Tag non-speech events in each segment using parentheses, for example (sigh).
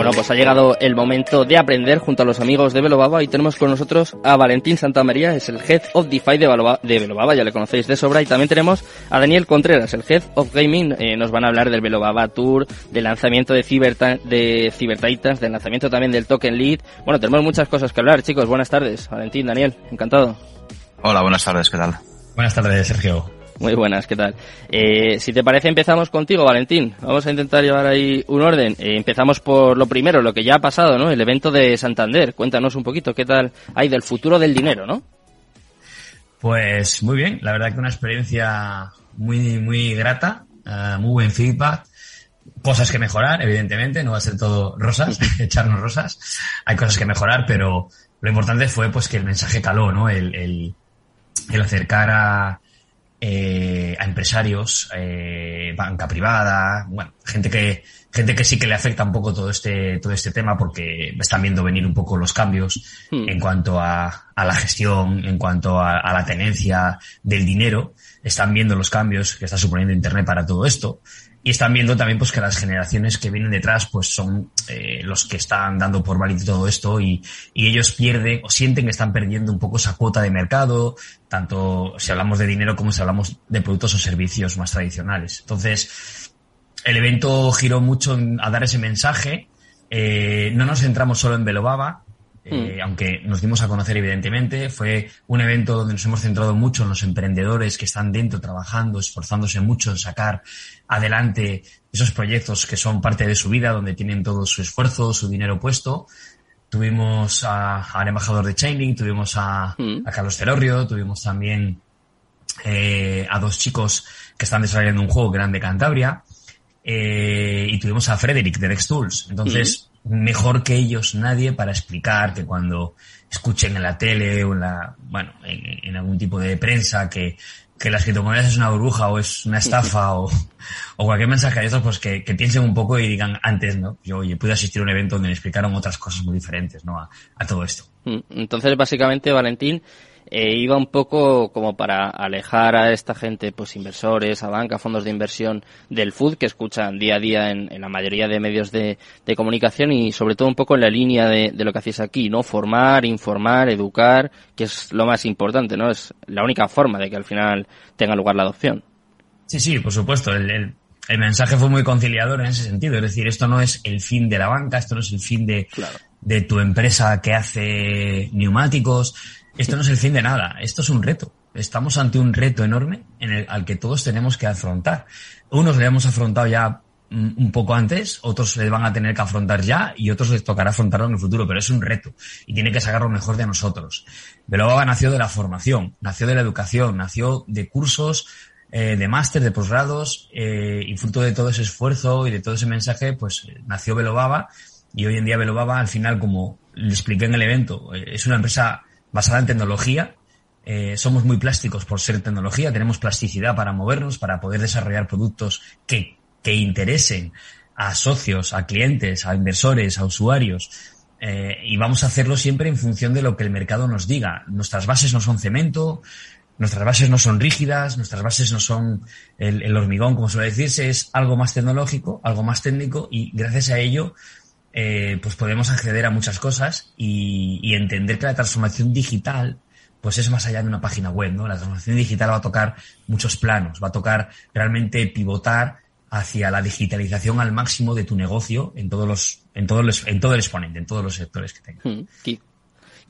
Bueno, pues ha llegado el momento de aprender junto a los amigos de Velobaba y tenemos con nosotros a Valentín Santamaría, es el Head of DeFi de, de Velobaba, ya le conocéis de sobra, y también tenemos a Daniel Contreras, el Head of Gaming, eh, nos van a hablar del Velobaba Tour, del lanzamiento de, Cyber de Cyber Titans, del lanzamiento también del Token Lead. Bueno, tenemos muchas cosas que hablar, chicos, buenas tardes, Valentín, Daniel, encantado. Hola, buenas tardes, ¿qué tal? Buenas tardes, Sergio. Muy buenas, ¿qué tal? Eh, si te parece, empezamos contigo, Valentín. Vamos a intentar llevar ahí un orden. Eh, empezamos por lo primero, lo que ya ha pasado, ¿no? El evento de Santander. Cuéntanos un poquito qué tal hay del futuro del dinero, ¿no? Pues muy bien, la verdad que una experiencia muy, muy grata, uh, muy buen feedback. Cosas que mejorar, evidentemente, no va a ser todo rosas, (laughs) echarnos rosas. Hay cosas que mejorar, pero lo importante fue pues que el mensaje caló, ¿no? El, el, el acercar a, eh, a empresarios, eh, banca privada, bueno, gente que, gente que sí que le afecta un poco todo este, todo este tema porque están viendo venir un poco los cambios hmm. en cuanto a, a, la gestión, en cuanto a, a, la tenencia del dinero, están viendo los cambios que está suponiendo Internet para todo esto y están viendo también pues que las generaciones que vienen detrás pues son eh, los que están dando por válido todo esto y, y, ellos pierden o sienten que están perdiendo un poco esa cuota de mercado, tanto si hablamos de dinero como si hablamos de productos o servicios más tradicionales. Entonces, el evento giró mucho a dar ese mensaje. Eh, no nos centramos solo en Belobaba, eh, mm. aunque nos dimos a conocer evidentemente, fue un evento donde nos hemos centrado mucho en los emprendedores que están dentro trabajando, esforzándose mucho en sacar adelante esos proyectos que son parte de su vida, donde tienen todo su esfuerzo, su dinero puesto. Tuvimos a, al embajador de Chainlink, tuvimos a, mm. a Carlos Terorrio, tuvimos también eh, a dos chicos que están desarrollando un juego grande Cantabria, eh, y tuvimos a Frederick de Next Tools. Entonces, mejor que ellos nadie para explicar que cuando escuchen en la tele o en la, bueno, en, en algún tipo de prensa que, que las criptomonedas es una burbuja o es una estafa o, o cualquier mensaje de estos, pues que, que, piensen un poco y digan antes, ¿no? Yo, oye, pude asistir a un evento donde me explicaron otras cosas muy diferentes, ¿no? A, a todo esto. Mm, entonces, básicamente, Valentín, eh, iba un poco como para alejar a esta gente, pues inversores, a banca, fondos de inversión del food que escuchan día a día en, en la mayoría de medios de, de, comunicación y sobre todo un poco en la línea de, de, lo que hacéis aquí, ¿no? Formar, informar, educar, que es lo más importante, ¿no? Es la única forma de que al final tenga lugar la adopción. Sí, sí, por supuesto. El, el, el mensaje fue muy conciliador en ese sentido. Es decir, esto no es el fin de la banca, esto no es el fin de, claro. de tu empresa que hace neumáticos esto no es el fin de nada, esto es un reto. Estamos ante un reto enorme en el, al que todos tenemos que afrontar. Unos le hemos afrontado ya un poco antes, otros le van a tener que afrontar ya y otros les tocará afrontarlo en el futuro, pero es un reto y tiene que sacar lo mejor de nosotros. Belobaba nació de la formación, nació de la educación, nació de cursos, eh, de máster, de posgrados eh, y fruto de todo ese esfuerzo y de todo ese mensaje, pues nació Belobaba y hoy en día Belobaba al final, como le expliqué en el evento, eh, es una empresa basada en tecnología. Eh, somos muy plásticos por ser tecnología, tenemos plasticidad para movernos, para poder desarrollar productos que, que interesen a socios, a clientes, a inversores, a usuarios. Eh, y vamos a hacerlo siempre en función de lo que el mercado nos diga. Nuestras bases no son cemento, nuestras bases no son rígidas, nuestras bases no son el, el hormigón, como suele decirse, es algo más tecnológico, algo más técnico y gracias a ello eh, pues podemos acceder a muchas cosas y, y, entender que la transformación digital pues es más allá de una página web, ¿no? La transformación digital va a tocar muchos planos, va a tocar realmente pivotar hacia la digitalización al máximo de tu negocio en todos los, en todos los, en todo el exponente, en todos los sectores que tengas.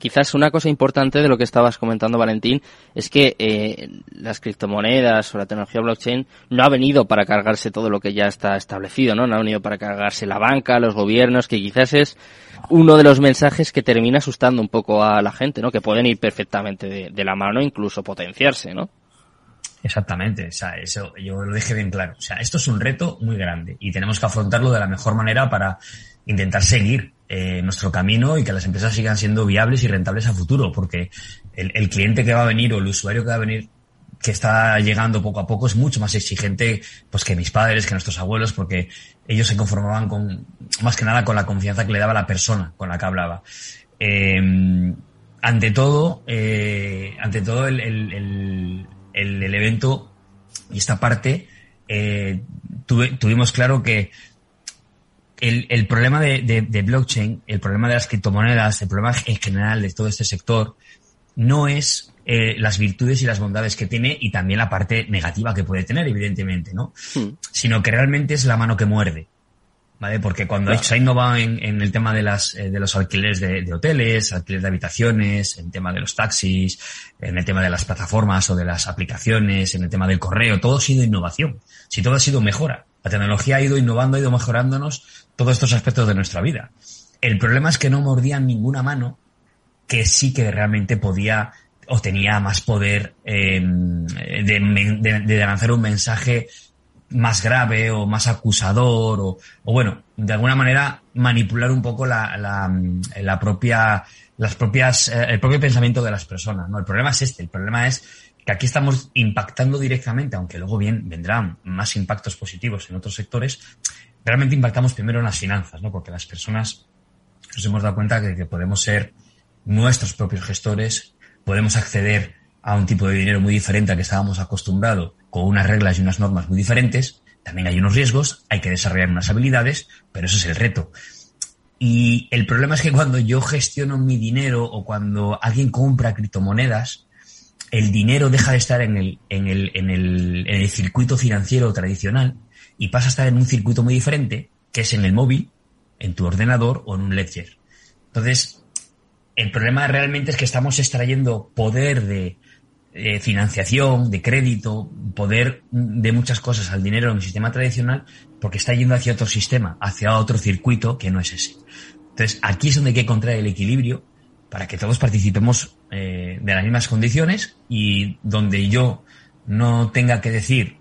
Quizás una cosa importante de lo que estabas comentando, Valentín, es que eh, las criptomonedas o la tecnología blockchain no ha venido para cargarse todo lo que ya está establecido, ¿no? No ha venido para cargarse la banca, los gobiernos, que quizás es uno de los mensajes que termina asustando un poco a la gente, ¿no? Que pueden ir perfectamente de, de la mano, incluso potenciarse, ¿no? Exactamente, o sea, eso yo lo dije bien claro. O sea, esto es un reto muy grande y tenemos que afrontarlo de la mejor manera para intentar seguir eh, nuestro camino y que las empresas sigan siendo viables y rentables a futuro, porque el, cliente que va a venir o el usuario que va a venir que está llegando poco a poco es mucho más exigente pues que mis padres, que nuestros abuelos, porque ellos se conformaban con más que nada con la confianza que le daba la persona con la que hablaba. Eh, ante todo, eh, ante todo el, el, el, el, evento y esta parte, eh, tuve, tuvimos claro que el, el problema de, de, de, blockchain, el problema de las criptomonedas, el problema en general de todo este sector, no es eh, las virtudes y las bondades que tiene y también la parte negativa que puede tener, evidentemente, ¿no? Hmm. Sino que realmente es la mano que muerde. ¿Vale? Porque cuando se ha innovado en, en, el tema de las eh, de los alquileres de, de, hoteles, alquileres de habitaciones, en el tema de los taxis, en el tema de las plataformas o de las aplicaciones, en el tema del correo, todo ha sido innovación. Si todo ha sido mejora. La tecnología ha ido innovando, ha ido mejorándonos todos estos aspectos de nuestra vida. El problema es que no mordían ninguna mano que sí que realmente podía o tenía más poder de, de, de, lanzar un mensaje más grave o más acusador o, o bueno, de alguna manera manipular un poco la, la, la propia, las propias, eh, el propio pensamiento de las personas. ¿no? El problema es este, el problema es que aquí estamos impactando directamente, aunque luego bien vendrán más impactos positivos en otros sectores, realmente impactamos primero en las finanzas, ¿no? Porque las personas nos hemos dado cuenta que, que podemos ser nuestros propios gestores, podemos acceder a un tipo de dinero muy diferente al que estábamos acostumbrados, con unas reglas y unas normas muy diferentes. También hay unos riesgos, hay que desarrollar unas habilidades, pero eso es el reto. Y el problema es que cuando yo gestiono mi dinero o cuando alguien compra criptomonedas, el dinero deja de estar en el, en el, en el, en el circuito financiero tradicional y pasa a estar en un circuito muy diferente, que es en el móvil, en tu ordenador o en un ledger. Entonces, el problema realmente es que estamos extrayendo poder de eh, financiación, de crédito, poder de muchas cosas al dinero en el sistema tradicional porque está yendo hacia otro sistema, hacia otro circuito que no es ese. Entonces, aquí es donde hay que encontrar el equilibrio para que todos participemos eh, de las mismas condiciones y donde yo no tenga que decir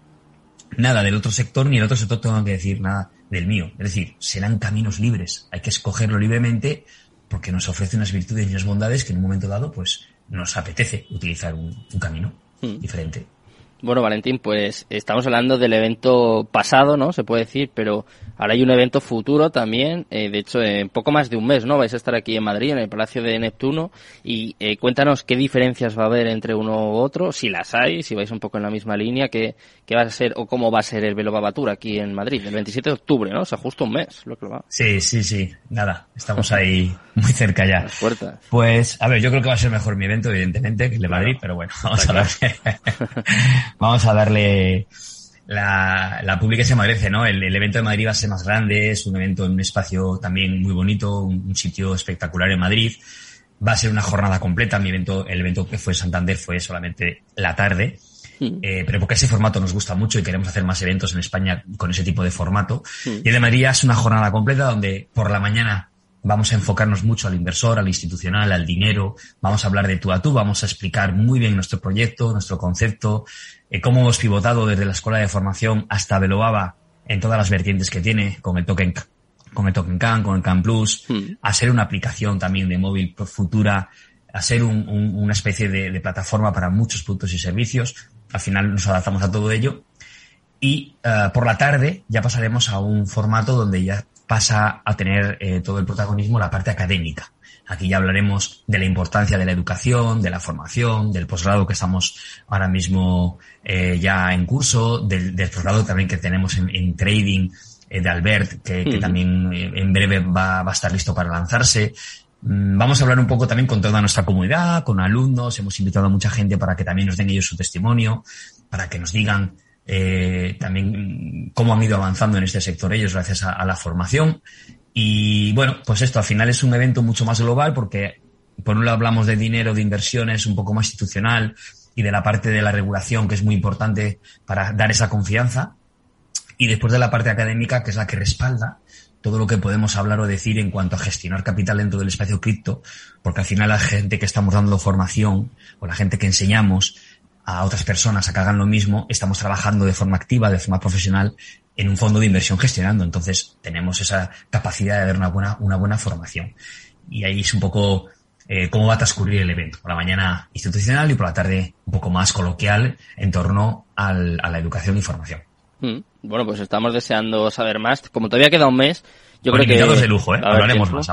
nada del otro sector ni el otro sector tenga que decir nada del mío. Es decir, serán caminos libres. Hay que escogerlo libremente porque nos ofrece unas virtudes y unas bondades que en un momento dado pues nos apetece utilizar un, un camino hmm. diferente. Bueno, Valentín, pues estamos hablando del evento pasado, ¿no? Se puede decir, pero ahora hay un evento futuro también. Eh, de hecho, en poco más de un mes, ¿no? Vais a estar aquí en Madrid, en el Palacio de Neptuno. Y eh, cuéntanos qué diferencias va a haber entre uno u otro, si las hay, si vais un poco en la misma línea, qué, qué va a ser o cómo va a ser el Velo Babatur aquí en Madrid, el 27 de octubre, ¿no? O sea, justo un mes, lo que va. Sí, sí, sí. Nada, estamos ahí (laughs) muy cerca ya. Pues, a ver, yo creo que va a ser mejor mi evento, evidentemente, que el de Madrid, pero bueno, (laughs) vamos a darle, (laughs) vamos a darle la, la pública se merece, ¿no? El, el, evento de Madrid va a ser más grande, es un evento en un espacio también muy bonito, un, un sitio espectacular en Madrid. Va a ser una jornada completa. Mi evento, el evento que fue en Santander fue solamente la tarde. Eh, pero porque ese formato nos gusta mucho y queremos hacer más eventos en España con ese tipo de formato. Y el de Madrid es una jornada completa donde por la mañana vamos a enfocarnos mucho al inversor, al institucional, al dinero, vamos a hablar de tú a tú, vamos a explicar muy bien nuestro proyecto, nuestro concepto, eh, cómo hemos pivotado desde la escuela de formación hasta Veloaba en todas las vertientes que tiene, con el token, con el token CAN, con el CAN Plus, hmm. a ser una aplicación también de móvil futura, a ser un, un, una especie de, de, plataforma para muchos productos y servicios. Al final nos adaptamos a todo ello. Y uh, por la tarde ya pasaremos a un formato donde ya pasa a tener eh, todo el protagonismo la parte académica. Aquí ya hablaremos de la importancia de la educación, de la formación, del posgrado que estamos ahora mismo eh, ya en curso, del, del, posgrado también que tenemos en, en trading eh, de Albert, que, que también eh, en breve va, va, a estar listo para lanzarse. Mm, vamos a hablar un poco también con toda nuestra comunidad, con alumnos, hemos invitado a mucha gente para que también nos den ellos su testimonio, para que nos digan eh, también cómo han ido avanzando en este sector ellos gracias a, a, la formación. Y bueno, pues esto al final es un evento mucho más global porque por un lado hablamos de dinero, de inversiones, un poco más institucional y de la parte de la regulación que es muy importante para dar esa confianza. Y después de la parte académica que es la que respalda todo lo que podemos hablar o decir en cuanto a gestionar capital dentro del espacio cripto, porque al final la gente que estamos dando formación o la gente que enseñamos a otras personas a que hagan lo mismo, estamos trabajando de forma activa, de forma profesional, en un fondo de inversión gestionando. Entonces, tenemos esa capacidad de dar una buena, una buena formación. Y ahí es un poco eh, cómo va a transcurrir el evento. Por la mañana institucional y por la tarde un poco más coloquial en torno al, a la educación y formación. Mm. Bueno, pues estamos deseando saber más. Como todavía queda un mes, yo Con creo que... de lujo, ¿eh? Hablaremos más.